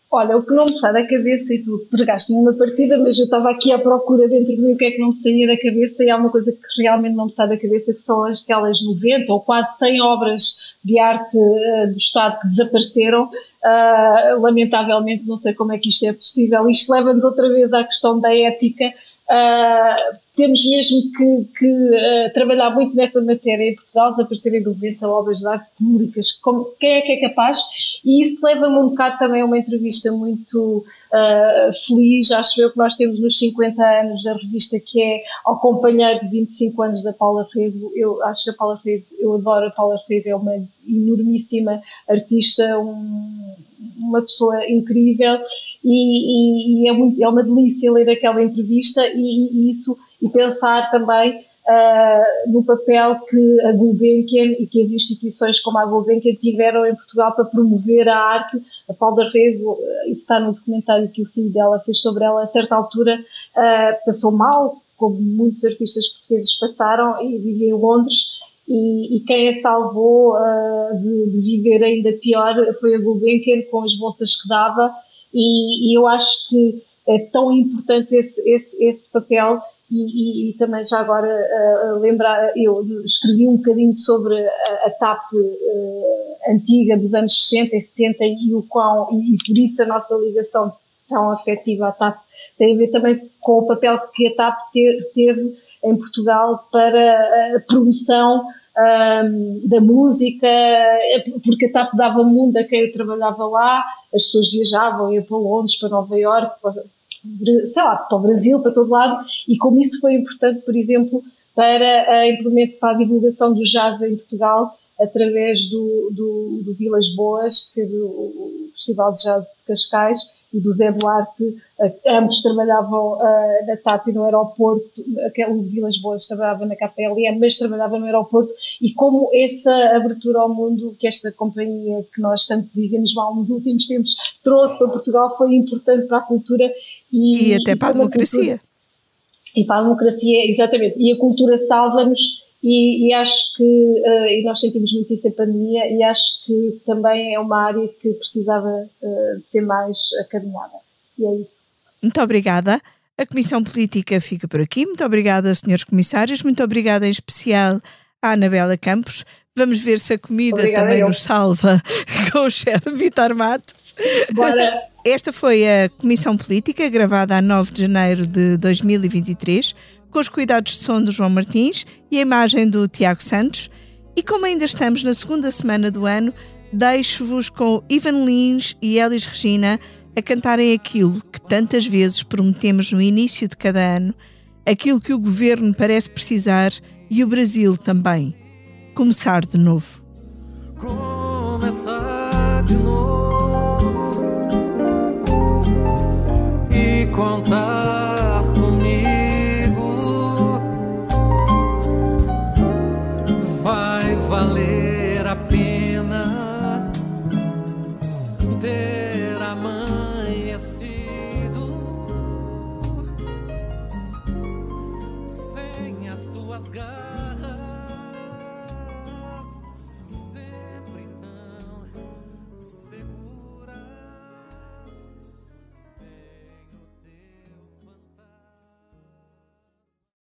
Olha, o que não me sai da cabeça, e tu pregaste-me uma partida, mas eu estava aqui à procura dentro de mim o que é que não me saía da cabeça, e há uma coisa que realmente não me sai da cabeça, que são aquelas 90 ou quase 100 obras de arte uh, do Estado que desapareceram. Uh, lamentavelmente, não sei como é que isto é possível. Isto leva-nos outra vez à questão da ética. Uh, temos mesmo que, que uh, trabalhar muito nessa matéria em Portugal, desaparecerem do vento obras de arte públicas, como, quem é que é capaz? E isso leva-me um bocado também a uma entrevista muito uh, feliz, acho eu que nós temos nos 50 anos da revista, que é ao companheiro de 25 anos da Paula Freire. Eu acho que a Paula Freire, eu adoro a Paula Freire, é uma enormíssima artista, um, uma pessoa incrível e, e, é, muito, é, uma delícia ler aquela entrevista e, e isso e pensar também uh, no papel que a Gulbenkian e que as instituições como a Gulbenkian tiveram em Portugal para promover a arte. A Paula Reis, isso está no documentário que o filho dela fez sobre ela, a certa altura uh, passou mal, como muitos artistas portugueses passaram, e vivia em Londres. E, e, quem a salvou uh, de, de, viver ainda pior foi a Gulbenkian com as bolsas que dava e, e eu acho que é tão importante esse, esse, esse papel e, e, e, também já agora uh, lembrar, eu escrevi um bocadinho sobre a, a TAP uh, antiga dos anos 60 e 70 e o qual, e, e, por isso a nossa ligação tão afetiva à TAP tem a ver também com o papel que a TAP ter, teve em Portugal para a promoção um, da música, porque a TAP dava mundo a quem trabalhava lá, as pessoas viajavam, iam para Londres, para Nova Iorque, sei lá, para o Brasil, para todo lado, e como isso foi importante, por exemplo, para a para a divulgação do jazz em Portugal, através do, do, do Vilas Boas, que fez o, o, Festival de Jazz de Cascais, e do Zé Duarte, ambos trabalhavam uh, na TAP e no aeroporto, o Vilas Boas trabalhava na KPLM, mas trabalhava no aeroporto, e como essa abertura ao mundo que esta companhia, que nós tanto dizemos mal nos últimos tempos, trouxe para Portugal, foi importante para a cultura e, e até para a democracia. Cultura, e para a democracia, exatamente. E a cultura salva-nos e, e, acho que, uh, e nós sentimos muito isso em pandemia, e acho que também é uma área que precisava uh, ser mais acarinhada. E é isso. Muito obrigada. A Comissão Política fica por aqui. Muito obrigada, senhores comissários. Muito obrigada em especial à Anabela Campos. Vamos ver se a comida obrigada também eu. nos salva com o chefe Vitor Matos. Bora. Esta foi a Comissão Política, gravada a 9 de janeiro de 2023 com os cuidados de som do João Martins e a imagem do Tiago Santos. E como ainda estamos na segunda semana do ano, deixo-vos com Ivan Lins e Elis Regina a cantarem aquilo que tantas vezes prometemos no início de cada ano, aquilo que o governo parece precisar e o Brasil também. Começar de novo. Começar de novo e contar